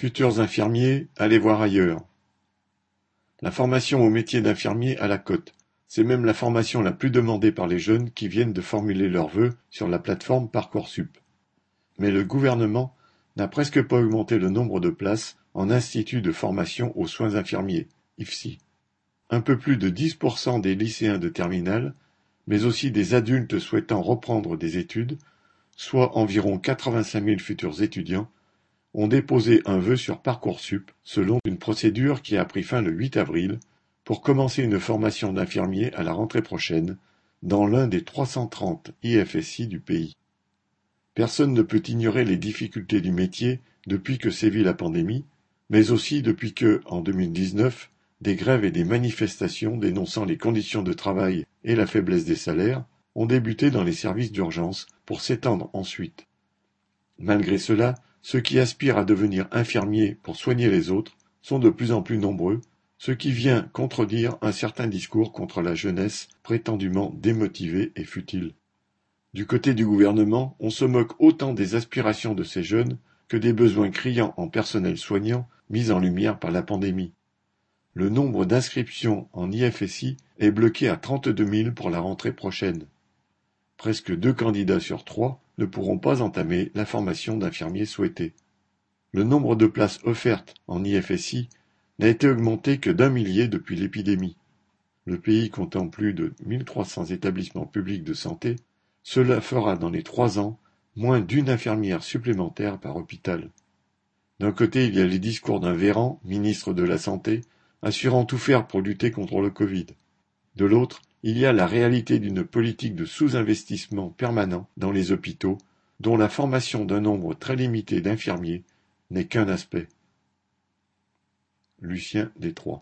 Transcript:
Futurs infirmiers, allez voir ailleurs. La formation au métier d'infirmier à la cote. C'est même la formation la plus demandée par les jeunes qui viennent de formuler leurs vœux sur la plateforme Parcoursup. Mais le gouvernement n'a presque pas augmenté le nombre de places en institut de formation aux soins infirmiers, IFSI. Un peu plus de 10% des lycéens de terminale, mais aussi des adultes souhaitant reprendre des études, soit environ 85 000 futurs étudiants, ont déposé un vœu sur Parcoursup selon une procédure qui a pris fin le 8 avril pour commencer une formation d'infirmier à la rentrée prochaine dans l'un des 330 IFSI du pays. Personne ne peut ignorer les difficultés du métier depuis que sévit la pandémie, mais aussi depuis que, en 2019, des grèves et des manifestations dénonçant les conditions de travail et la faiblesse des salaires ont débuté dans les services d'urgence pour s'étendre ensuite. Malgré cela, ceux qui aspirent à devenir infirmiers pour soigner les autres sont de plus en plus nombreux, ce qui vient contredire un certain discours contre la jeunesse prétendument démotivée et futile. Du côté du gouvernement, on se moque autant des aspirations de ces jeunes que des besoins criants en personnel soignant mis en lumière par la pandémie. Le nombre d'inscriptions en IFSI est bloqué à 32 000 pour la rentrée prochaine. Presque deux candidats sur trois ne pourront pas entamer la formation d'infirmier souhaitée. Le nombre de places offertes en IFSI n'a été augmenté que d'un millier depuis l'épidémie. Le pays comptant plus de 1300 établissements publics de santé, cela fera dans les trois ans moins d'une infirmière supplémentaire par hôpital. D'un côté, il y a les discours d'un Véran, ministre de la Santé, assurant tout faire pour lutter contre le Covid. De l'autre, il y a la réalité d'une politique de sous-investissement permanent dans les hôpitaux, dont la formation d'un nombre très limité d'infirmiers n'est qu'un aspect. Lucien Détroit